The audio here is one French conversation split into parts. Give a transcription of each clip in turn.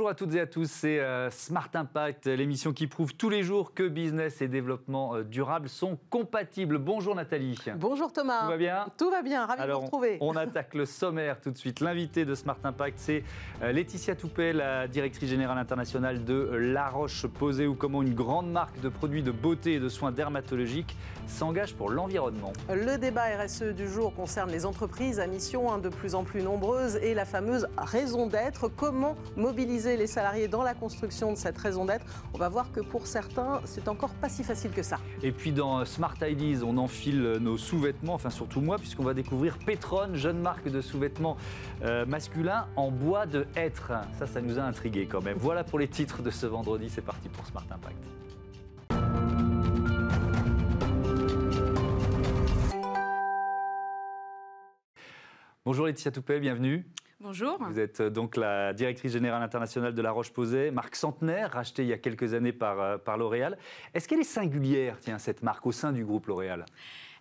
Bonjour à toutes et à tous, c'est euh, Smart Impact, l'émission qui prouve tous les jours que business et développement euh, durable sont compatibles. Bonjour Nathalie. Bonjour Thomas. Tout va bien? Tout va bien, ravi Alors, de vous retrouver. On, on attaque le sommaire tout de suite. L'invité de Smart Impact, c'est euh, Laetitia Toupet, la directrice générale internationale de La Roche-Posay, ou comment une grande marque de produits de beauté et de soins dermatologiques s'engage pour l'environnement. Le débat RSE du jour concerne les entreprises à mission hein, de plus en plus nombreuses et la fameuse raison d'être. Comment mobiliser les salariés dans la construction de cette raison d'être On va voir que pour certains, c'est encore pas si facile que ça. Et puis dans Smart Ideas, on enfile nos sous-vêtements, enfin surtout moi, puisqu'on va découvrir Petron, jeune marque de sous-vêtements euh, masculins en bois de hêtre. Ça, ça nous a intrigués quand même. Voilà pour les titres de ce vendredi. C'est parti pour Smart Impact. Bonjour Laetitia Toupet, bienvenue. Bonjour. Vous êtes euh, donc la directrice générale internationale de La Roche-Posay, marque centenaire, rachetée il y a quelques années par, euh, par L'Oréal. Est-ce qu'elle est singulière, tiens, cette marque, au sein du groupe L'Oréal?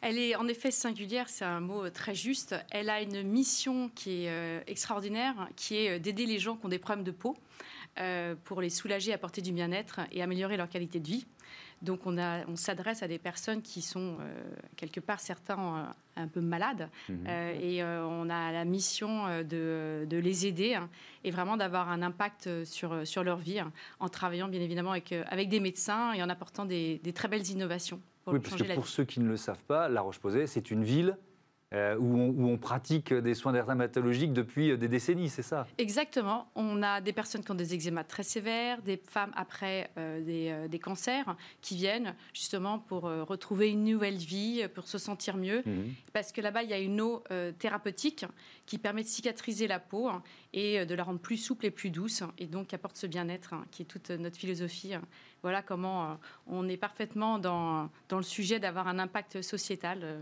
Elle est en effet singulière, c'est un mot très juste. Elle a une mission qui est euh, extraordinaire, qui est euh, d'aider les gens qui ont des problèmes de peau euh, pour les soulager, apporter du bien-être et améliorer leur qualité de vie. Donc on, a- on s'adresse à des personnes qui sont euh, quelque part certains euh, un peu malades Mhm. Euh, et on a la mission de, de les aider hein, et vraiment d'avoir un impact sur, sur leur vie hein, en travaillant bien évidemment avec, avec des médecins et en apportant des, des très belles innovations pour Oui, parce que pour vie. ceux qui ne le savent pas, La Roche-Posay, c'est une ville euh, où, on, où on pratique des soins dermatologiques depuis euh, des décennies, c'est ça? Exactement. On a des personnes qui ont des eczémas très sévères, des femmes après euh, des, euh, des cancers qui viennent justement pour retrouver une nouvelle vie, pour se sentir mieux. Mhm. Parce que là-bas, il y a une eau thérapeutique qui permet de cicatriser la peau hein, et de la rendre plus souple et plus douce, et donc apporte ce bien-être hein, qui est toute notre philosophie. hein. Voilà comment on est parfaitement dans, dans le sujet d'avoir un impact sociétal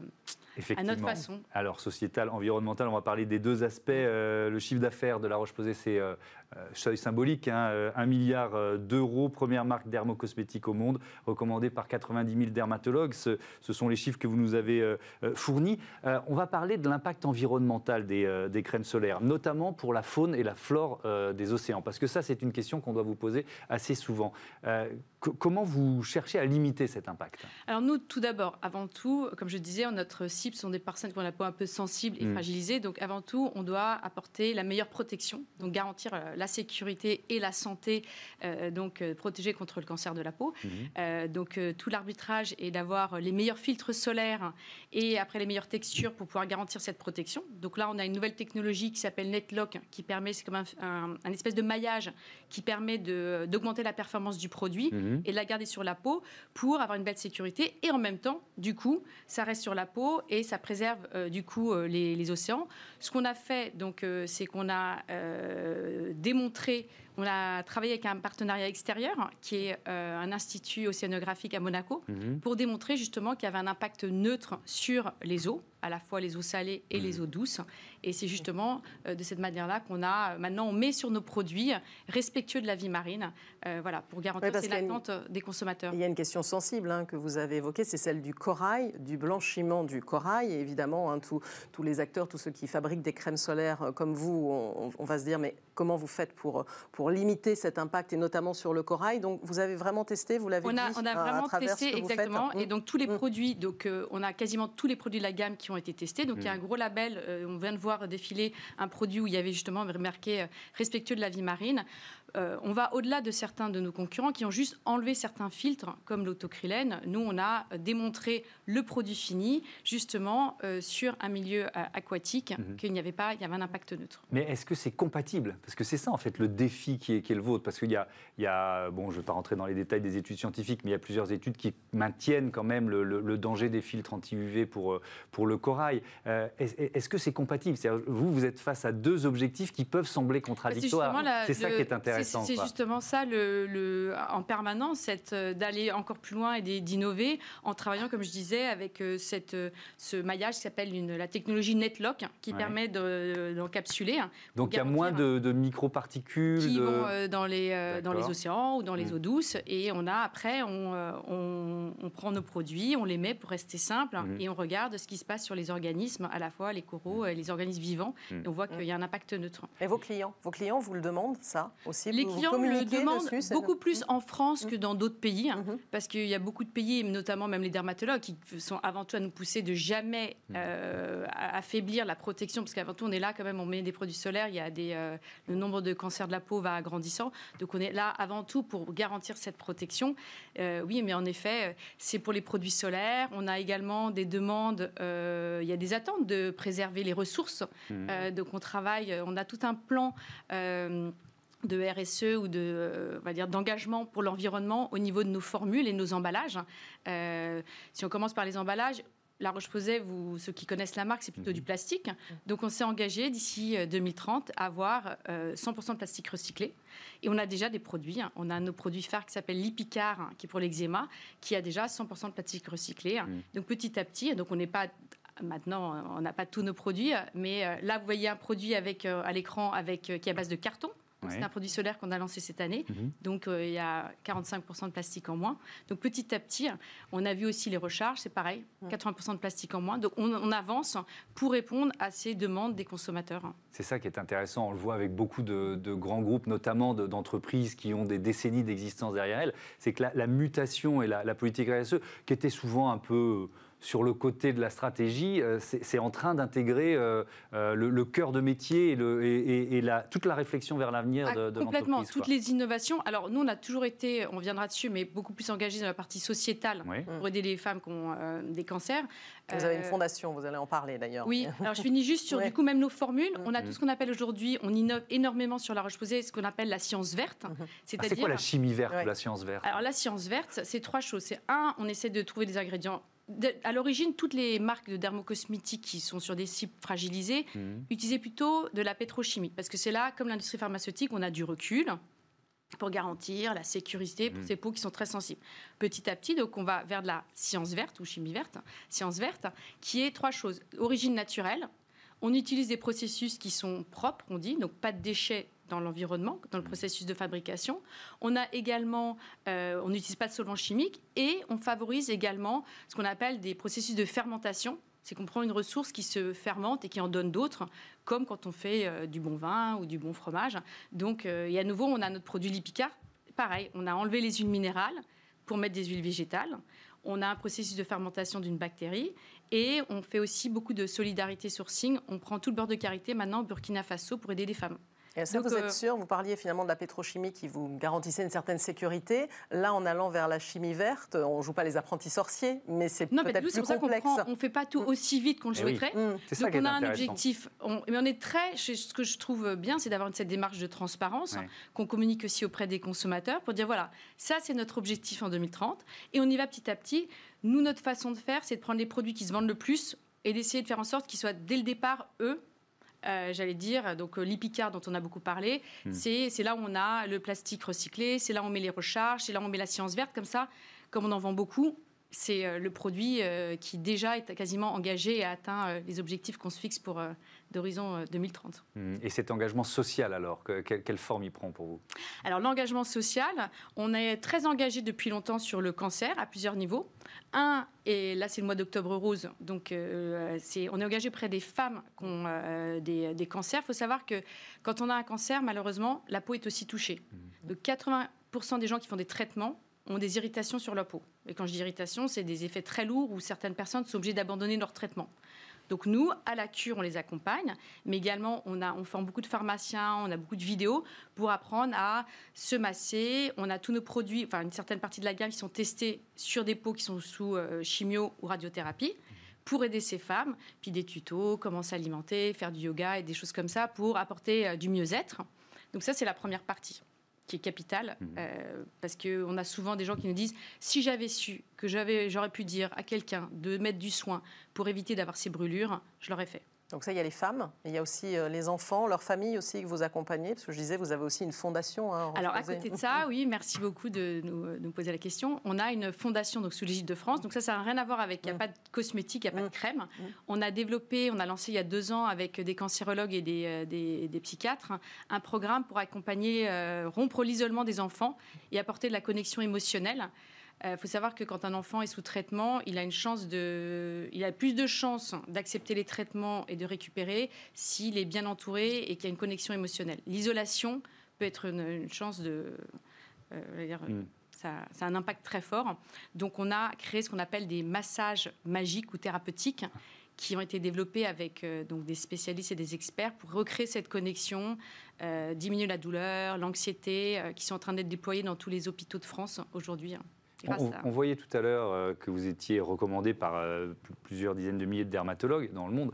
à Effectivement. notre façon. Alors, sociétal, environnemental, on va parler des deux aspects. Euh, le chiffre d'affaires de La Roche-Posay, c'est euh, seuil symbolique, hein, euh, 1 milliard euh, d'euros, première marque dermocosmétique au monde, recommandée par 90 000 dermatologues. Ce, ce sont les chiffres que vous nous avez euh, euh, fournis. Euh, on va parler de l'impact environnemental des, euh, des crèmes solaires, notamment pour la faune et la flore euh, des océans, parce que ça, c'est une question qu'on doit vous poser assez souvent. Euh, co- comment vous cherchez à limiter cet impact? Alors nous, tout d'abord, avant tout, comme je disais, notre cible sont des personnes qui ont la peau un peu sensible et Mm. fragilisée. Donc avant tout, on doit apporter la meilleure protection, donc garantir euh, la sécurité et la santé, euh, donc euh, protéger contre le cancer de la peau. Mhm. Euh, donc tout l'arbitrage est d'avoir les meilleurs filtres solaires et après les meilleures textures pour pouvoir garantir cette protection. Donc là, on a une nouvelle technologie qui s'appelle NetLock, qui permet, c'est comme un, un- un espèce de maillage qui permet d'augmenter la performance du produit Mhm. et de la garder sur la peau pour avoir une belle sécurité. Et en même temps, du coup, ça reste sur la peau et ça préserve euh, du coup euh, les, les océans. Ce qu'on a fait, donc, euh, c'est qu'on a démontré, on a travaillé avec un partenariat extérieur qui est euh, un institut océanographique à Monaco Mhm. pour démontrer justement qu'il y avait un impact neutre sur les eaux, à la fois les eaux salées et les eaux douces. Et c'est justement euh, de cette manière-là qu'on a euh, maintenant on met sur nos produits respectueux de la vie marine, euh, voilà, pour garantir Oui, une- l'attente des consommateurs. Il y a une question sensible hein, que vous avez évoquée, c'est celle du corail, du blanchiment du corail. Et évidemment, hein, tous- tous les acteurs, tous ceux qui fabriquent des crèmes solaires euh, comme vous, on, on va se dire, mais comment vous faites pour, pour limiter cet impact, et notamment sur le corail Donc, vous avez vraiment testé, vous l'avez On dit a, on a à vraiment testé exactement, et Mm. donc tous les Mm. produits, donc euh, on a quasiment tous les produits de la gamme qui ont été testés. Donc il y a un gros label, euh, on vient de voir défiler un produit où il y avait justement marqué euh, respectueux de la vie marine. Euh, on va au-delà de certains de nos concurrents qui ont juste enlevé certains filtres, comme l'autocrylène. Nous, on a démontré le produit fini, justement euh, sur un milieu euh, aquatique, Mhm. qu'il n'y avait pas, il y avait un impact neutre. Mais est-ce que c'est compatible? Parce que c'est ça, en fait, le défi qui est, qui est le vôtre. Parce qu'il y a, il y a, bon, je ne vais pas rentrer dans les détails des études scientifiques, mais il y a plusieurs études qui maintiennent quand même le, le- le danger des filtres anti-UV pour, pour le corail. Est- est-ce que c'est compatible? C'est-à-dire, Vous, vous êtes face à deux objectifs qui peuvent sembler contradictoires. C'est ça le- qui est intéressant. C'est justement ça, le, le- en permanence, euh, d'aller encore plus loin et d'innover en travaillant, comme je disais, avec euh, cette, euh, ce maillage qui s'appelle la technologie NetLock, qui Ouais. permet de- d'encapsuler. hein, Donc il y a moins de, de microparticules. qui de- vont dans, les, dans les D'accord. océans ou dans les Mm. eaux douces. Et on a après, on, on, on prend nos produits, on les met pour rester simple Mm. et on regarde ce qui se passe sur les organismes, à la fois les coraux et les organismes vivants. Mm. Et on voit qu'il y a un impact neutre. Et vos clients Vos clients vous le demandent, ça aussi Les clients le demandent beaucoup plus en France que dans d'autres pays, hein, mhm. parce qu'il y a beaucoup de pays, notamment même les dermatologues, qui sont avant tout à nous pousser de jamais mhm. euh, affaiblir la protection, parce qu'avant tout, on est là quand même, on met des produits solaires, il y a des, euh, le nombre de cancers de la peau va grandissant, donc on est là avant tout pour garantir cette protection. Euh, oui, mais en effet, c'est pour les produits solaires. On a également des demandes, il y a des attentes de préserver les ressources, donc on travaille, on a tout un plan de RSE ou de, euh, va dire, d'engagement pour l'environnement au niveau de nos formules et nos emballages. Euh, si on commence par les emballages, la Roche-Posay, vous, ceux qui connaissent la marque, c'est plutôt du mhm. plastique. Donc on s'est engagé d'ici 2030 euh, à avoir 100% de plastique recyclé. Et on a déjà des produits. Hein. On a nos produits phares qui s'appellent Lipicar, hein, qui est pour l'eczéma, qui a déjà 100% de plastique recyclé. Hein. Donc petit à petit, donc on n'est pas maintenant, on n'a pas tous nos produits, mais là vous voyez un produit avec à l'écran avec qui est à base de carton. C'est un produit solaire qu'on a lancé cette année. Mhm. Donc, euh, il y a 45% de plastique en moins. Donc, petit à petit, on a vu aussi les recharges, c'est pareil, 80% de plastique en moins. Donc, on, avance pour répondre à ces demandes des consommateurs. C'est ça qui est intéressant. On le voit avec beaucoup de, grands groupes, notamment d'entreprises qui ont des décennies d'existence derrière elles. C'est que la, mutation et la, la politique RSE, qui était souvent un peu sur le côté de la stratégie, euh, c'est en train d'intégrer euh, euh, le, cœur de métier et, toute la réflexion vers l'avenir ah, de, de Complètement, toutes les innovations. Alors nous, on a toujours été, on viendra dessus, mais beaucoup plus engagés dans la partie sociétale pour aider les femmes qui ont des cancers. Vous avez une fondation, vous allez en parler d'ailleurs. Oui, alors je finis juste sur du coup même nos formules. On a tout ce qu'on appelle aujourd'hui, on innove énormément sur la Roche-Posay, ce qu'on appelle la science verte. Mhm. C'est quoi la chimie verte ou la science verte? Alors la science verte, c'est trois choses. C'est un, on essaie de trouver des ingrédients à l'origine, toutes les marques de dermocosmétiques qui sont sur des cibles fragilisées mmh. utilisaient plutôt de la pétrochimie. Parce que c'est là, comme l'industrie pharmaceutique, on a du recul pour garantir la sécurité pour mmh. ces peaux qui sont très sensibles. Petit à petit, donc on va vers de la science verte ou chimie verte, science verte, qui est trois choses. Origine naturelle, on utilise des processus qui sont propres, on dit, donc pas de déchets dans l'environnement, dans le mmh. processus de fabrication. On a également, euh, on n'utilise pas de solvants chimiques et on favorise également ce qu'on appelle des processus de fermentation. C'est qu'on prend une ressource qui se fermente et qui en donne d'autres, comme quand on fait euh, du bon vin ou du bon fromage. Donc, euh, et à nouveau, on a notre produit Lipica. Pareil, on a enlevé les huiles minérales pour mettre des huiles végétales. On a un processus de fermentation d'une bactérie et on fait aussi beaucoup de solidarité sourcing. On prend tout le beurre de karité maintenant au Burkina Faso pour aider les femmes. Et ça, vous êtes sûr Vous parliez finalement de la pétrochimie qui vous garantissait une certaine sécurité. Là, en allant vers la chimie verte, on ne joue pas les apprentis sorciers, mais c'est peut-être plus complexe. on ne fait pas tout mm. aussi vite qu'on le eh souhaiterait. Mm. Donc on a un objectif. mais on est très. Ce que je trouve bien, c'est d'avoir cette démarche de transparence qu'on communique aussi auprès des consommateurs pour dire voilà, ça c'est notre objectif en 2030 et on y va petit à petit. Nous, notre façon de faire, c'est de prendre les produits qui se vendent le plus et d'essayer de faire en sorte qu'ils soient dès le départ, eux, euh, j'allais dire, donc euh, l'Ipicard dont on a beaucoup parlé, hmm. c'est là où on a le plastique recyclé, c'est là où on met les recharges, c'est là où on met la science verte, comme ça, comme on en vend beaucoup, c'est euh, le produit qui déjà est quasiment engagé et a atteint les objectifs qu'on se fixe pour d'horizon 2030. Hmm. Et cet engagement social, alors, quelle forme il prend pour vous? Alors, l'engagement social, on est très engagé depuis longtemps sur le cancer à plusieurs niveaux. Un, et là c'est le mois d'octobre rose, donc euh, on est engagé près des femmes qui ont euh, des, cancers. Il faut savoir que quand on a un cancer, malheureusement, la peau est aussi touchée. Mmh. De 80% des gens qui font des traitements ont des irritations sur la peau. Et quand je dis irritation, c'est des effets très lourds où certaines personnes sont obligées d'abandonner leur traitement. Donc nous, à la cure, on les accompagne, mais également on, a, on forme beaucoup de pharmaciens, on a beaucoup de vidéos pour apprendre à se masser. On a tous nos produits, enfin une certaine partie de la gamme qui sont testés sur des peaux qui sont sous euh, chimio ou radiothérapie pour aider ces femmes, puis des tutos, comment s'alimenter, faire du yoga et des choses comme ça pour apporter euh, du mieux-être. Donc ça, c'est la première partie qui est capitale, mmh. euh, parce qu'on a souvent des gens qui nous disent si j'avais su que j'aurais pu dire à quelqu'un de mettre du soin pour éviter d'avoir ces brûlures, je l'aurais fait. Donc ça, il y a les femmes, il y a aussi euh, les enfants, leurs familles aussi que vous accompagnez, parce que je disais, vous avez aussi une fondation. Hein, Alors à côté de ça, oui, merci beaucoup de nous, poser la question. On a une fondation donc sous l'égide de France, donc ça, ça n'a rien à voir avec, il n'y a mm. pas de cosmétique, il n'y a pas de mm. crème. Mm. On a développé, on a lancé il y a deux ans avec des cancérologues et des, euh, des, psychiatres un programme pour accompagner, euh, rompre l'isolement des enfants et apporter de la connexion émotionnelle. Il euh, faut savoir que quand un enfant est sous traitement, il a une chance de, il a plus de chances d'accepter les traitements et de récupérer s'il est bien entouré et qu'il y a une connexion émotionnelle. L'isolation peut être une, chance de... Dire, mm. ça, ça, a un impact très fort. Donc on a créé ce qu'on appelle des massages magiques ou thérapeutiques qui ont été développés avec euh, donc des spécialistes et des experts pour recréer cette connexion, euh, diminuer la douleur, l'anxiété, euh, qui sont en train d'être déployés dans tous les hôpitaux de France aujourd'hui. Hein, on, on, voyait tout à l'heure que vous étiez recommandé par plusieurs dizaines de milliers de dermatologues dans le monde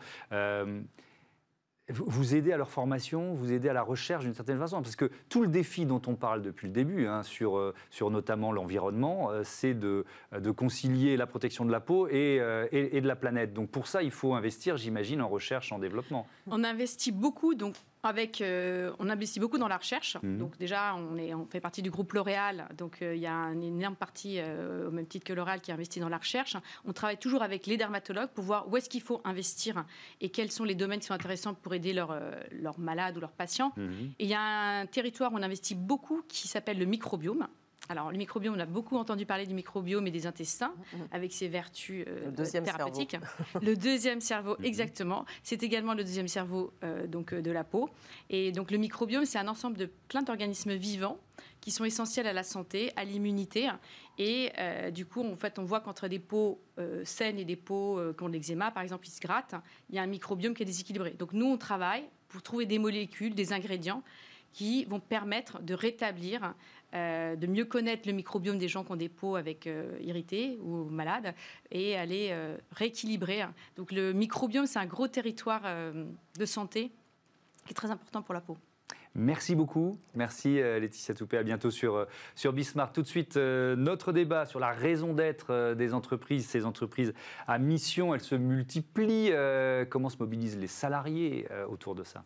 vous aidez à leur formation, vous aidez à la recherche d'une certaine façon, parce que tout le défi dont on parle depuis le début, hein, sur, euh, sur notamment l'environnement, euh, c'est de, de, concilier la protection de la peau euh, et, et, de la planète. Donc pour ça, il faut investir, j'imagine, en recherche, en développement. On investit beaucoup, donc avec, euh, on investit beaucoup dans la recherche. Mhm. Donc déjà, on, est, on fait partie du groupe L'Oréal. Donc euh, il y a une énorme partie, euh, au même titre que L'Oréal, qui investit dans la recherche. On travaille toujours avec les dermatologues pour voir où est-ce qu'il faut investir et quels sont les domaines qui sont intéressants pour aider leurs leur malades ou leurs patients. Mhm. Et il y a un territoire où on investit beaucoup qui s'appelle le microbiome. Alors, le microbiome, on a beaucoup entendu parler du microbiome et des intestins, mm, mm. avec ses vertus euh, thérapeutiques. le deuxième cerveau, mm-hmm. exactement. C'est également le deuxième cerveau euh, donc, euh, de la peau. Et donc, le microbiome, c'est un ensemble de plein d'organismes vivants qui sont essentiels à la santé, à l'immunité. Et du coup, en fait, on voit qu'entre des peaux saines et des peaux qui ont de l'eczéma, par exemple, ils se grattent, il y a un microbiome qui est déséquilibré. Donc, nous, on travaille pour trouver des molécules, des ingrédients qui vont permettre de rétablir euh, de mieux connaître le microbiome des gens qui ont des peaux avec euh, ou malades et aller euh, rééquilibrer. Donc le microbiome, c'est un gros territoire de santé qui est très important pour la peau. Merci beaucoup. Merci Laetitia Toupé. À bientôt sur, sur Bismarck. Tout de suite, notre débat sur la raison d'être des entreprises. Ces entreprises à mission, elles se multiplient. comment se mobilisent les salariés autour de ça?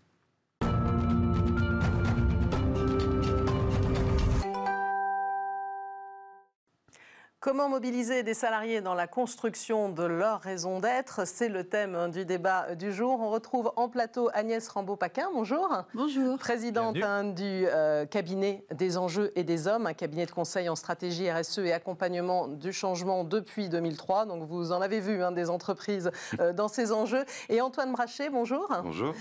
Comment mobiliser des salariés dans la construction de leur raison d'être? C'est le thème du débat du jour. On retrouve en plateau Agnès Rambaud-Paquin. Bonjour. Bonjour. Présidente hein, du euh, cabinet des enjeux et des hommes, un cabinet de conseil en stratégie RSE et accompagnement du changement depuis 2003. Donc vous en avez vu hein, des entreprises euh, dans ces enjeux. Et Antoine Brachet, bonjour. Bonjour.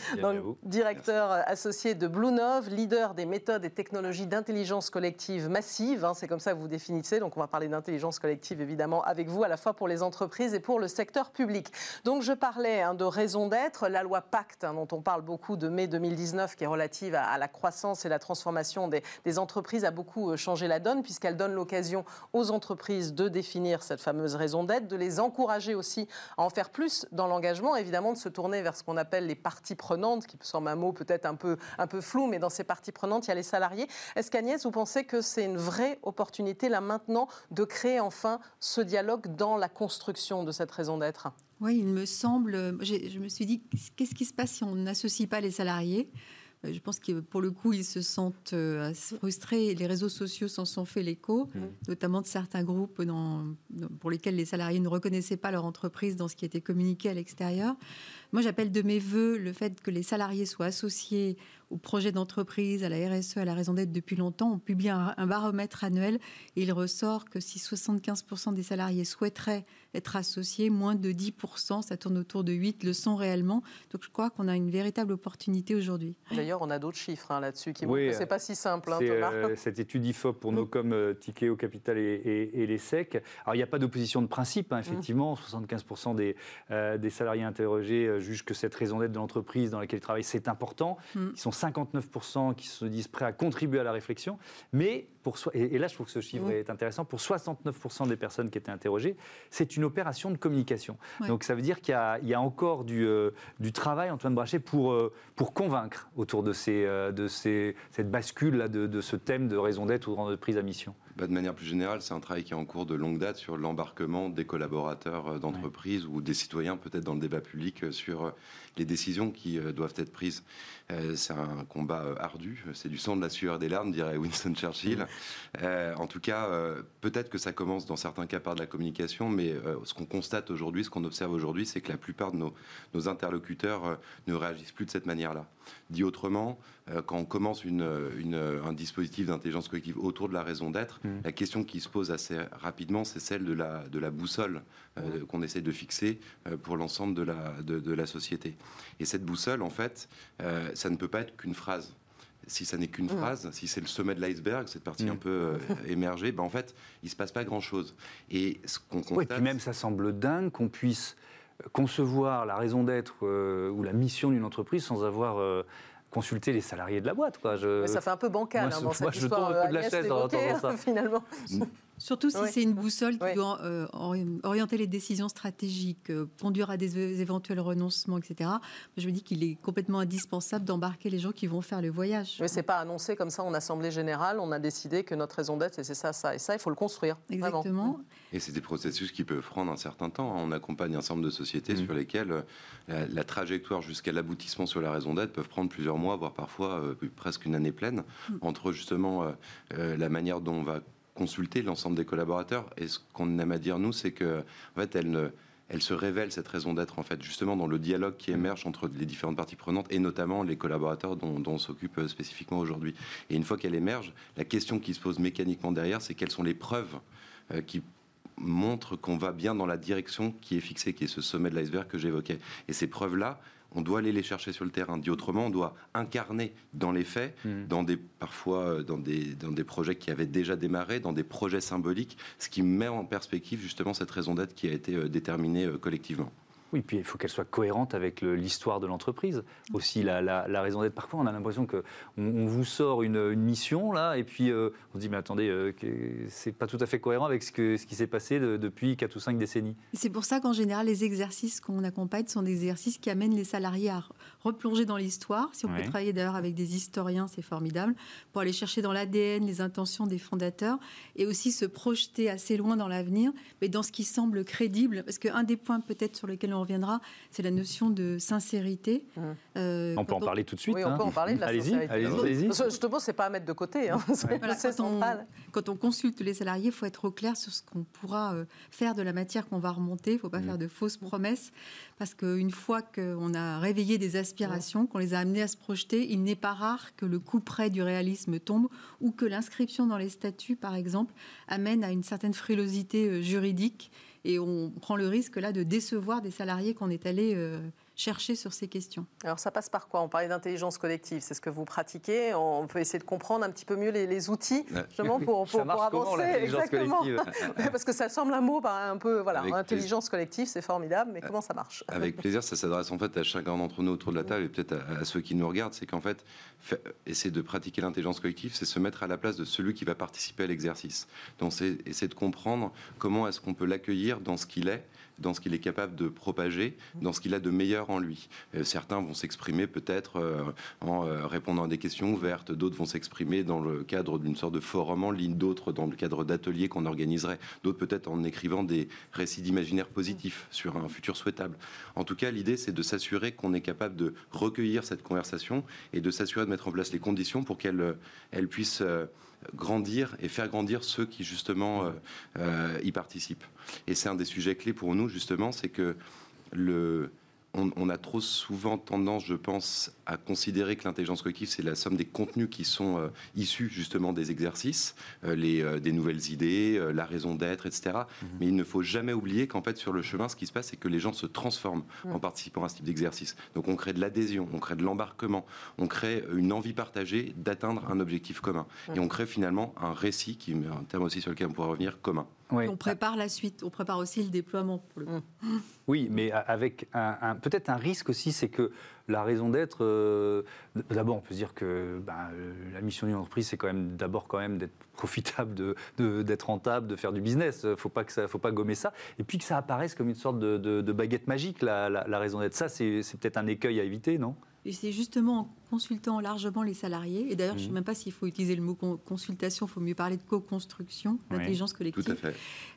directeur associé de Bluenov, leader des méthodes et technologies d'intelligence collective massive. Hein, c'est comme ça que vous définissez. Donc on va parler d'intelligence collective, évidemment, avec vous, à la fois pour les entreprises et pour le secteur public. Donc, je parlais hein, de raison d'être. La loi Pacte, hein, dont on parle beaucoup de mai 2019, qui est relative à, la croissance et la transformation des, entreprises, a beaucoup euh, changé la donne, puisqu'elle donne l'occasion aux entreprises de définir cette fameuse raison d'être, de les encourager aussi à en faire plus dans l'engagement, évidemment, de se tourner vers ce qu'on appelle les parties prenantes, qui semble un mot peut-être un peu, un peu flou, mais dans ces parties prenantes, il y a les salariés. Est-ce qu'Agnès, vous pensez que c'est une vraie opportunité, là maintenant, de créer enfin ce dialogue dans la construction de cette raison d'être Oui, il me semble. Je me suis dit, qu'est-ce qui se passe si on n'associe pas les salariés? Euh, je pense que pour le coup, ils se sentent euh, frustrés. Les réseaux sociaux s'en sont fait l'écho, mmh. notamment de certains groupes pour lesquels les salariés ne reconnaissaient pas leur entreprise dans ce qui était communiqué à l'extérieur. Moi, j'appelle de mes voeux le fait que les salariés soient associés au projet d'entreprise, à la RSE, à la raison d'être depuis longtemps. On publie un, baromètre annuel et il ressort que si 75% des salariés souhaiteraient être associés, moins de 10%, ça tourne autour de 8, le sont réellement. Donc je crois qu'on a une véritable opportunité aujourd'hui. D'ailleurs, on a d'autres chiffres hein, là-dessus qui oui, montrent que c'est pas si simple. Hein, euh, cette étude IFOP pour nos comme euh, Ticket au capital et, les SEC. Alors il n'y a pas d'opposition de principe, hein, effectivement. 75% des, euh, des salariés interrogés jugent que cette raison d'être de l'entreprise dans laquelle ils travaillent, c'est important. Mm. Ils sont 59% qui se disent prêts à contribuer à la réflexion. Mais, pour, et, là je trouve que ce chiffre est intéressant, pour 69% des personnes qui étaient interrogées, c'est une opération de communication. Donc ça veut dire qu'il y, a encore du, euh, du travail, Antoine Brachet, pour, euh, pour convaincre autour de, ces, euh, de ces, cette bascule là, de, de, ce thème de raison d'être ou d'entreprise à mission. Bah, de manière plus générale, c'est un travail qui est en cours de longue date sur l'embarquement des collaborateurs d'entreprise ou des citoyens peut-être dans le débat public sur les décisions qui doivent être prises. C'est un combat ardu, c'est du sang de la sueur des larmes, dirait Winston Churchill. En tout cas, peut-être que ça commence dans certains cas par de la communication, mais ce qu'on constate aujourd'hui, ce qu'on observe aujourd'hui, c'est que la plupart de nos, interlocuteurs ne réagissent plus de cette manière-là. Dit autrement, quand on commence un dispositif d'intelligence collective autour de la raison d'être, Mm. La question qui se pose assez rapidement, c'est celle de la, de la boussole euh, qu'on essaie de fixer euh, pour l'ensemble de la, de, la société. Et cette boussole, en fait, euh, ça ne peut pas être qu'une phrase si ça n'est qu'une phrase, si c'est le sommet de l'iceberg, cette partie un peu euh, émergée, ben en fait, il se passe pas grand-chose. Et ce qu'on constate... Oui, puis même ça semble dingue qu'on puisse concevoir la raison d'être ou la mission d'une entreprise sans avoir consulter les salariés de la boîte. Quoi. Je... ça fait un peu bancal moi, hein, dans cette je histoire. Je tombe de la chaise en entendant ça. Finalement. Surtout si c'est une boussole qui doit euh, orienter les décisions stratégiques, euh, conduire à des éventuels renoncements, etc. Je me dis qu'il est complètement indispensable d'embarquer les gens qui vont faire le voyage. Mais c'est pas annoncé comme ça en assemblée générale. On a décidé que notre raison d'être, c'est ça, ça et ça. Il faut le construire. Exactement. Et c'est des processus qui peuvent prendre un certain temps. On accompagne un certain nombre de sociétés mmh. sur lesquelles euh, la, trajectoire jusqu'à l'aboutissement sur la raison d'être peuvent prendre plusieurs mois, voire parfois presque une année pleine, mmh. entre justement la manière dont on va consulter l'ensemble des collaborateurs. Et ce qu'on aime à dire, nous, c'est que, en fait, elle elle se révèle cette raison d'être en fait justement dans le dialogue qui émerge entre les différentes parties prenantes et notamment les collaborateurs dont, on s'occupe euh, spécifiquement aujourd'hui. Et une fois qu'elle émerge, la question qui se pose mécaniquement derrière, c'est quelles sont les preuves euh, qui montrent qu'on va bien dans la direction qui est fixée, qui est ce sommet de l'iceberg que j'évoquais. Et ces preuves-là, on doit aller les chercher sur le terrain. Dit autrement, on doit incarner dans les faits, dans des, parfois euh, dans des, dans des projets qui avaient déjà démarré, dans des projets symboliques, ce qui met en perspective justement cette raison d'être qui a été euh, déterminée euh, collectivement. Oui, puis il faut qu'elle soit cohérente avec l'histoire de l'entreprise. Aussi, la, raison d'être. Parfois, on a l'impression qu'on on vous sort une, mission, là, et puis euh, on se dit, mais attendez, euh, c'est pas tout à fait cohérent avec ce, qui s'est passé depuis 4 ou 5 décennies. C'est pour ça qu'en général, les exercices qu'on accompagne sont des exercices qui amènent les salariés à replonger dans l'histoire. Si on peut travailler d'ailleurs avec des historiens, c'est formidable, pour aller chercher dans l'ADN les intentions des fondateurs et aussi se projeter assez loin dans l'avenir, mais dans ce qui semble crédible. Parce qu'un des points peut-être sur lesquels on reviendra, c'est la notion de sincérité. Mmh. Euh, on peut en parler tout de suite. Oui, on hein. peut en parler de la allez sincérité. Allez-y, Justement, c'est pas à mettre de côté. Hein. quand, on, quand, on, consulte les salariés, il faut être au clair sur ce qu'on pourra euh, faire de la matière qu'on va remonter. Il ne faut pas mmh. faire de fausses promesses. Parce qu'une fois qu'on a réveillé des aspirations, qu'on les a amenés à se projeter, il n'est pas rare que le coup près du réalisme tombe ou que l'inscription dans les statuts, par exemple, amène à une certaine frilosité euh, juridique. Et on prend le risque là de décevoir des salariés qu'on est allé euh, chercher sur ces questions. Alors ça passe par quoi? On parlait d'intelligence collective, c'est ce que vous pratiquez. On peut essayer de comprendre un petit peu mieux les, outils justement pour, pour, pour avancer. Exactement. Parce que ça semble un mot bah, un peu voilà, intelligence collective, c'est formidable, mais comment ça marche? Avec plaisir, ça s'adresse en fait à chacun d'entre nous autour de la table et peut-être à, ceux qui nous regardent, c'est qu'en fait essayer de pratiquer l'intelligence collective, c'est se mettre à la place de celui qui va participer à l'exercice. Donc c'est essayer de comprendre comment est-ce qu'on peut l'accueillir dans ce qu'il est dans ce qu'il est capable de propager, dans ce qu'il a de meilleur en lui. Euh, certains vont s'exprimer peut-être euh, en euh, répondant à des questions ouvertes, d'autres vont s'exprimer dans le cadre d'une sorte de forum en ligne, d'autres dans le cadre d'ateliers qu'on organiserait, d'autres peut-être en écrivant des récits d'imaginaire positifs sur un futur souhaitable. En tout cas, l'idée, c'est de s'assurer qu'on est capable de recueillir cette conversation et de s'assurer de mettre en place les conditions pour qu'elle elle puisse grandir et faire grandir ceux qui justement euh, euh, y participent. Et c'est un des sujets clés pour nous justement, c'est que le, on, a trop souvent tendance, je pense, à considérer que l'intelligence collective, c'est la somme des contenus qui sont euh, issus justement des exercices, euh, les, euh, des nouvelles idées, la raison d'être, etc. Mhm. Mais il ne faut jamais oublier qu'en fait, sur le chemin, ce qui se passe, c'est que les gens se transforment en participant à ce type d'exercice. Donc on crée de l'adhésion, on crée de l'embarquement, on crée une envie partagée d'atteindre un objectif commun. Et on crée finalement un récit, qui est un terme aussi sur lequel on pourra revenir, commun. On prépare la suite, on prépare aussi le déploiement. Mmh. Oui, mais avec un, peut-être un risque aussi, c'est que la raison d'être. Euh, d'abord, on peut se dire que ben, euh, la mission d'une entreprise, c'est quand même d'abord quand même d'être profitable, de, d'être rentable, de faire du business. Faut pas que ça, faut pas gommer ça. Et puis que ça apparaisse comme une sorte de, baguette magique, la, la raison d'être. Ça, c'est peut-être un écueil à éviter, non? Et c'est justement en consultant largement les salariés, et d'ailleurs, je ne sais mmh. même pas s'il faut utiliser le mot consultation, il faut mieux parler de co-construction, d'intelligence collective. Tout à fait.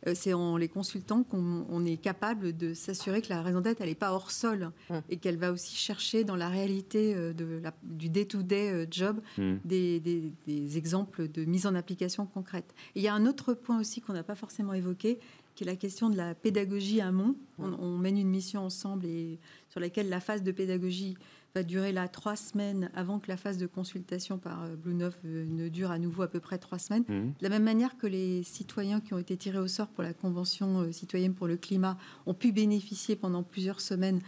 Euh, c'est en les consultant qu'on est capable de s'assurer que la raison d'être, elle n'est pas hors sol, mmh. et qu'elle va aussi chercher dans la réalité euh, de la, du day-to-day euh, job mmh. des, des, exemples de mise en application concrète. Et il y a un autre point aussi qu'on n'a pas forcément évoqué, qui est la question de la pédagogie amont. On, on mène une mission ensemble et sur laquelle la phase de pédagogie va durer là trois semaines avant que la phase de consultation par euh, Blue Neuf euh, ne dure à nouveau à peu près trois semaines. Mmh. De la même manière que les citoyens qui ont été tirés au sort pour la Convention euh, citoyenne pour le climat ont pu bénéficier pendant plusieurs semaines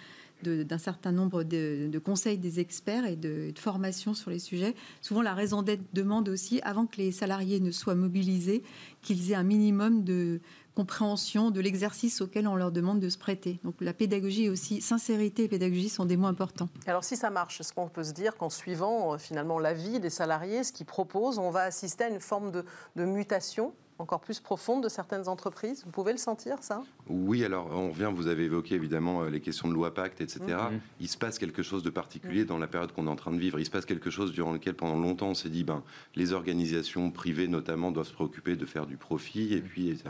d'un certain nombre de, conseils des experts et de, de formations sur les sujets. Souvent, la raison d'être demande aussi, avant que les salariés ne soient mobilisés, qu'ils aient un minimum de compréhension de l'exercice auquel on leur demande de se prêter. Donc la pédagogie aussi, sincérité et pédagogie sont des mots importants. Alors si ça marche, est-ce qu'on peut se dire qu'en suivant euh, finalement l'avis des salariés, ce qu'ils proposent, on va assister à une forme de, de mutation? Encore plus profonde de certaines entreprises. Vous pouvez le sentir, ça? Oui, alors on revient, vous avez évoqué évidemment euh, les questions de loi Pacte, etc. Mmh. Il se passe quelque chose de particulier mmh. dans la période qu'on est en train de vivre. Il se passe quelque chose durant lequel pendant longtemps on s'est dit, ben, les organisations privées notamment doivent se préoccuper de faire du profit. Et mmh. puis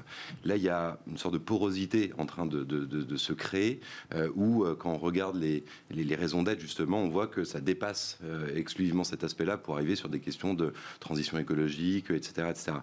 là, il y a une sorte de porosité en train de, de, se créer, euh, où euh, quand on regarde les, les, raisons d'être, justement, on voit que ça dépasse exclusivement cet aspect-là pour arriver sur des questions de transition écologique, etc. etc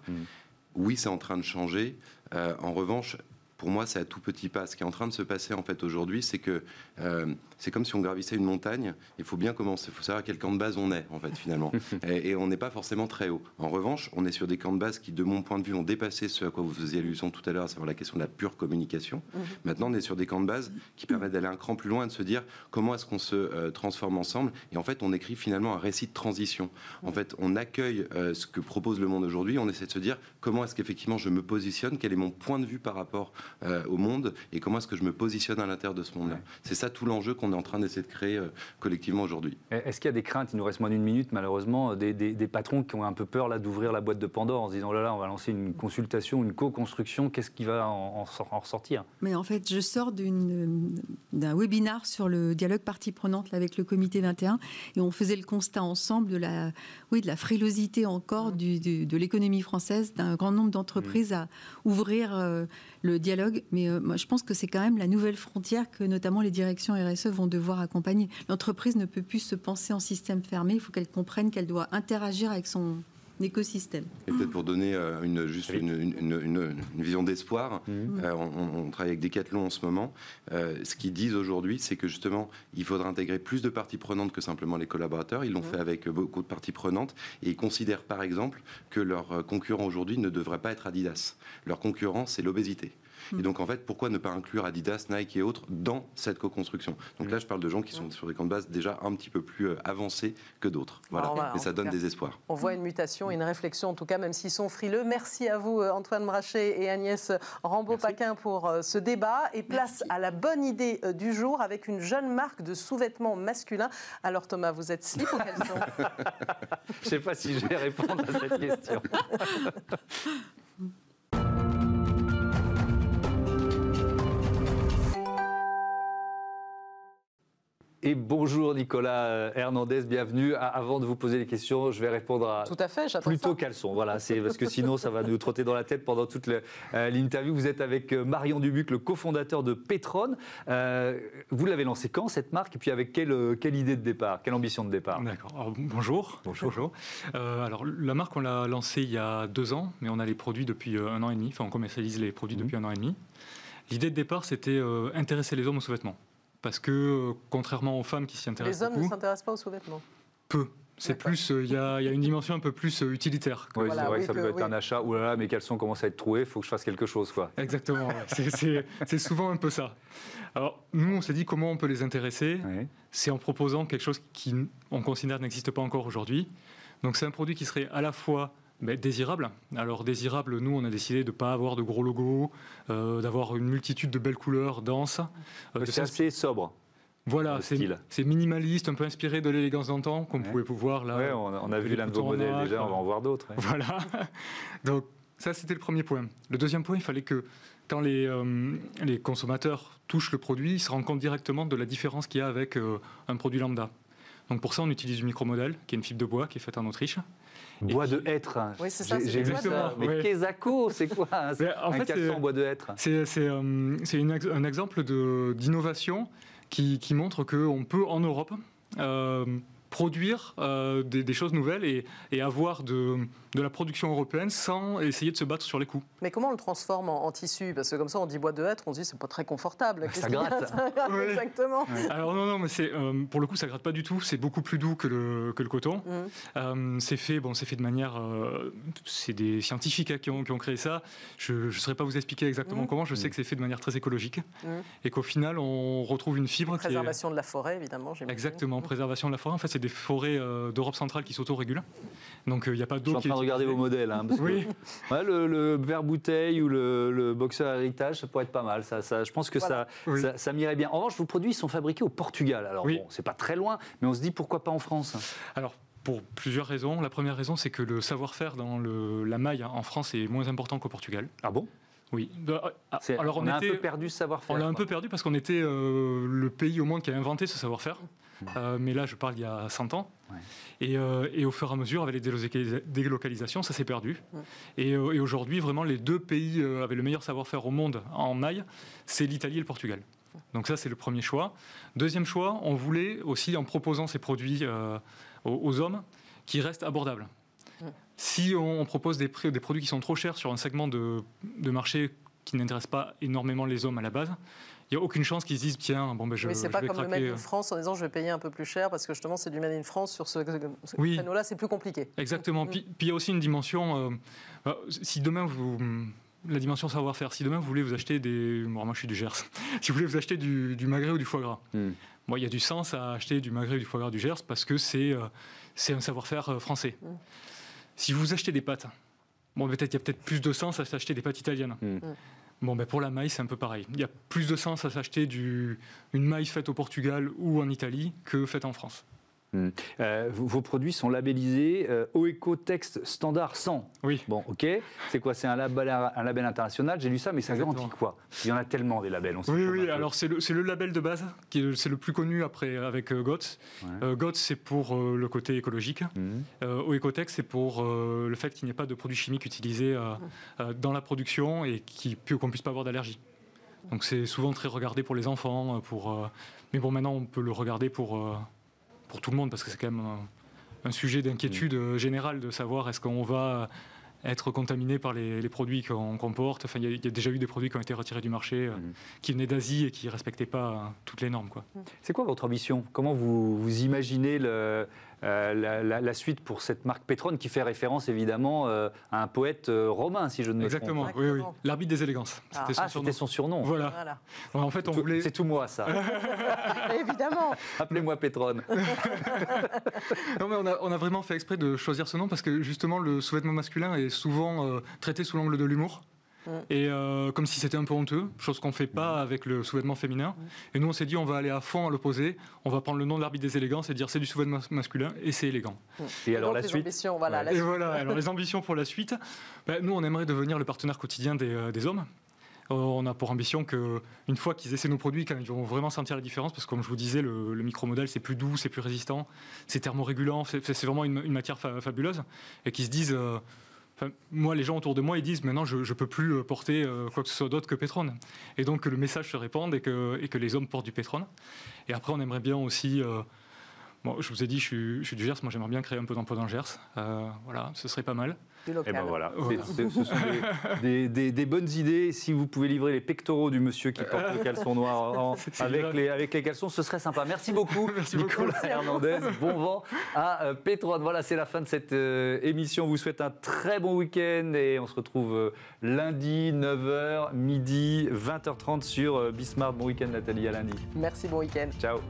oui, c'est en train de changer. Euh, en revanche, pour moi, c'est à tout petit pas. Ce qui est en train de se passer en fait aujourd'hui, c'est que euh, c'est comme si on gravissait une montagne. Il faut bien commencer. Il faut savoir à quel camp de base on est en fait finalement. et, on n'est pas forcément très haut. En revanche, on est sur des camps de base qui, de mon point de vue, ont dépassé ce à quoi vous faisiez allusion tout à l'heure, à savoir la question de la pure communication. Mhm. Maintenant, on est sur des camps de base qui permettent d'aller un cran plus loin, de se dire comment est-ce qu'on se euh, transforme ensemble. Et en fait, on écrit finalement un récit de transition. En fait, on accueille ce que propose le monde aujourd'hui. On essaie de se dire comment est-ce qu'effectivement je me positionne, quel est mon point de vue par rapport euh, au monde et comment est-ce que je me positionne à l'intérieur de ce monde-là. C'est ça tout l'enjeu qu'on est en train d'essayer de créer euh, collectivement aujourd'hui. Est-ce qu'il y a des craintes? Il nous reste moins d'une minute, malheureusement, des, patrons qui ont un peu peur là d'ouvrir la boîte de Pandore en se disant oh là là, on va lancer une consultation, une co-construction. Qu'est-ce qui va en, en, ressortir? Mais en fait, je sors d'un webinar sur le dialogue partie prenante avec le comité 21 et on faisait le constat ensemble de la, oui, de la frilosité encore du, de l'économie française, d'un grand nombre d'entreprises à ouvrir euh, le dialogue. Mais euh, moi, je pense que c'est quand même la nouvelle frontière que notamment les directions RSE vont devoir accompagner. L'entreprise ne peut plus se penser en système fermé. Il faut qu'elle comprenne qu'elle doit interagir avec son écosystème. Et peut-être pour donner euh, une, juste une, vision d'espoir, mmh. euh, on, travaille avec Decathlon en ce moment. ce qu'ils disent aujourd'hui, c'est que justement, il faudra intégrer plus de parties prenantes que simplement les collaborateurs. Ils l'ont mmh. fait avec beaucoup de parties prenantes et ils considèrent par exemple que leur concurrent aujourd'hui ne devrait pas être Adidas. Leur concurrent, c'est l'obésité. Et donc, en fait, pourquoi ne pas inclure Adidas, Nike et autres dans cette co-construction? Donc là, je parle de gens qui sont sur des camps de base déjà un petit peu plus euh, avancés que d'autres. Voilà. et ça donne des espoirs. On voit une mutation, une réflexion, en tout cas, même s'ils sont frileux. Merci à vous, euh, Antoine Brachet et Agnès Rambaud-Paquin, pour euh, ce débat. Et place à la bonne idée du jour avec une jeune marque de sous-vêtements masculins. Alors, Thomas, vous êtes slip ou caleçon? Je ne sais pas si je vais répondre à cette question. Et bonjour Nicolas euh, Hernandez, bienvenue. Avant de vous poser les questions, je vais répondre à, Tout à fait, plutôt caleçon. Voilà, c'est parce que sinon ça va nous trotter dans la tête pendant toute euh, l'interview. Vous êtes avec euh, Marion Dubuc, le cofondateur de Petron. vous l'avez lancé quand cette marque? Et puis avec quelle, quelle, idée de départ, quelle ambition de départ? D'accord. Bonjour. Bonjour. alors la marque on l'a lancée il y a deux ans, mais on a les produits depuis un an et demi. Enfin on commercialise les produits mhm. depuis un an et demi. L'idée de départ c'était intéresser les hommes aux sous-vêtements. Parce que, euh, contrairement aux femmes qui s'y intéressent. Les hommes ne s'intéressent pas aux sous-vêtements Peu. C'est plus, euh, il y, a une dimension un peu plus euh, utilitaire. Oui, c'est vrai que ça peut être un achat. Ouh là là, mes caleçons commencent à être troués, il faut que je fasse quelque chose, quoi. Exactement. c'est souvent un peu ça. Alors nous, on s'est dit comment on peut les intéresser. C'est en proposant quelque chose qui on considère n'existe pas encore aujourd'hui. Donc c'est un produit qui serait à la fois désirable. Alors désirable, nous, on a décidé de ne pas avoir de gros logos, euh, d'avoir une multitude de belles couleurs denses. Euh, c'est assez sobre. Voilà, c'est minimaliste, un peu inspiré de l'élégance d'antan, qu'on pouvait voir là. Ouais, on, a, vu l'un de vos modèles déjà, on va en voir d'autres. Voilà. Donc ça, c'était le premier point. Le deuxième point, il fallait que quand les, euh, les consommateurs touchent le produit, ils se rendent compte directement de la différence qu'il y a avec un produit lambda. Donc pour ça, on utilise du micro-modèle, qui est une fibre de bois qui est faite en Autriche. Bois de hêtre. Oui, c'est ça. J'ai vu ça. Mais Kézako, c'est quoi un, en un fait, en bois de hêtre? C'est euh, un exemple d'innovation qui, qui, montre qu'on peut, en Europe, euh, produire euh, des, choses nouvelles et, avoir de, de, la production européenne sans essayer de se battre sur les coûts. Mais comment on le transforme en, tissu? Parce que comme ça, on dit boîte de hêtre, on se dit c'est pas très confortable. Ça gratte. Exactement? Alors non, non, mais c'est euh, pour le coup, ça gratte pas du tout. C'est beaucoup plus doux que le, que le coton. Mmh. Euh, c'est fait, bon, c'est fait de manière. c'est des scientifiques hein, qui, ont, qui, ont, créé ça. Je ne saurais pas vous expliquer exactement mmh. comment. Je sais mmh. que c'est fait de manière très écologique et qu'au final, on retrouve une fibre. Préservation de la forêt, évidemment. Exactement, préservation de la forêt. En fait, des forêts euh, d'Europe centrale qui s'auto-régulent. Donc il euh, n'y a pas d'eau. Je suis en train de regarder vos modèles. Hein, oui. le, verre bouteille ou le, boxeur héritage, ça pourrait être pas mal. Ça, ça je pense que ça, ça, m'irait bien. En revanche, vos produits sont fabriqués au Portugal. Alors bon, c'est pas très loin, mais on se dit pourquoi pas en France Alors pour plusieurs raisons. La première raison, c'est que le savoir-faire dans le, la maille en France est moins important qu'au Portugal. Ah bon? Oui. Bah, alors on, a un peu perdu ce savoir-faire. On l'a un peu perdu parce qu'on était euh, le pays au monde qui a inventé ce savoir-faire. Euh, mais là, je parle il y a 100 ans. Euh, et, au fur et à mesure, avec les délocalisations, ça s'est perdu. Et, et aujourd'hui, vraiment, les deux pays avec le meilleur savoir-faire au monde en maille, c'est l'Italie et le Portugal. Donc ça, c'est le premier choix. Deuxième choix, on voulait aussi, en proposant ces produits aux, hommes, qu'ils restent abordables. Si on, propose des, des, produits qui sont trop chers sur un segment de, marché qui n'intéresse pas énormément les hommes à la base, il n'y a aucune chance qu'ils se disent tiens, bon, ben je. Mais c'est pas comme le Made in France en disant je vais payer un peu plus cher parce que justement c'est du Made in France sur ce, ce oui. là c'est plus compliqué. Exactement. Mm. puis, il y a aussi une dimension. Euh, bah, si demain vous. La dimension savoir-faire. Si demain vous voulez vous acheter des. Bon, moi je suis du Gers. si vous voulez vous acheter du, magret ou du foie gras, mm. il y a du sens à acheter du magret ou du foie gras du Gers parce que c'est euh, c'est un savoir-faire euh, français. Mm. Si vous achetez des pâtes, bon, peut-être il y a peut-être plus de sens à s'acheter des pâtes italiennes. Hmm. Bon, ben pour la maille, c'est un peu pareil. Il y a plus de sens à s'acheter une maille faite au Portugal ou en Italie que faite en France. Hmm. Euh, vos produits sont labellisés euh, Oecotext Standard 100. Oui. Bon, ok. C'est quoi? C'est un label, un label international? J'ai lu ça, mais ça garantit quoi Il y en a tellement des labels. oui, oui. Alors c'est le, le, label de base, qui c'est le plus connu après avec euh, GOTS. Euh, GOTS, c'est pour le côté écologique. Mmh. Oecotext, c'est pour le fait qu'il n'y ait pas de produits chimiques utilisés dans la production et qu'on puisse pas avoir d'allergie. Donc c'est souvent très regardé pour les enfants. Pour, mais bon, maintenant on peut le regarder pour pour tout le monde, parce que c'est quand même un, sujet d'inquiétude mm. générale de savoir est-ce qu'on va être contaminé par les, produits qu'on porte. Enfin, il y, a déjà eu des produits qui ont été retirés du marché, euh, mm. qui venaient d'Asie et qui ne respectaient pas toutes les normes. Mm. C'est quoi votre ambition? Comment vous, vous imaginez le, euh, la, suite pour cette marque Pétrone qui fait référence évidemment euh, à un poète euh, romain, si je ne me trompe pas. Exactement, oui, oui. L'arbitre des élégances. Ah. C'était son, surnom. Voilà. En fait, on voulait. C'est tout moi, ça. évidemment. Appelez-moi Pétrone. non, mais on a, on a, vraiment fait exprès de choisir ce nom parce que justement, le sous-vêtement masculin est souvent traité sous l'angle de l'humour. Et euh, comme si c'était un peu honteux, chose qu'on ne fait pas avec le sous-vêtement féminin. Et nous, on s'est dit, on va aller à fond à l'opposé. On va prendre le nom de l'arbitre des élégances et dire c'est du sous-vêtement masculin et c'est élégant. Et, alors la suite voilà, Et voilà, alors les ambitions pour la suite, ben, nous, on aimerait devenir le partenaire quotidien des, euh, hommes. Euh, on a pour ambition qu'une fois qu'ils essaient nos produits, quand ils vont vraiment sentir la différence, parce que comme je vous disais, le, micro-modèle c'est plus doux, c'est plus résistant, c'est thermorégulant, c'est vraiment une, matière fabuleuse, et qu'ils se disent moi, les gens autour de moi, ils disent maintenant, je ne peux plus euh, porter euh, quoi que ce soit d'autre que pétrone. Et donc, que le message se répande et que, les hommes portent du pétrone. Et après, on aimerait bien aussi. Euh, je vous ai dit, je suis, du Gers. Moi, j'aimerais bien créer un peu d'emploi dans Gers. voilà, ce serait pas mal. Et eh ben voilà, ce sont des, bonnes idées. Si vous pouvez livrer les pectoraux du monsieur qui porte le caleçon noir avec, les, avec les caleçons, ce serait sympa. Merci beaucoup, Nicolas Hernandez. Bon vent à euh, Pétrone. Voilà, c'est la fin de cette euh, émission. On vous souhaite un très bon week-end et on se retrouve euh, lundi, 9h, midi, 20h30 sur Bismarck. Bon week-end, Nathalie, à lundi. Merci, bon week-end. Ciao.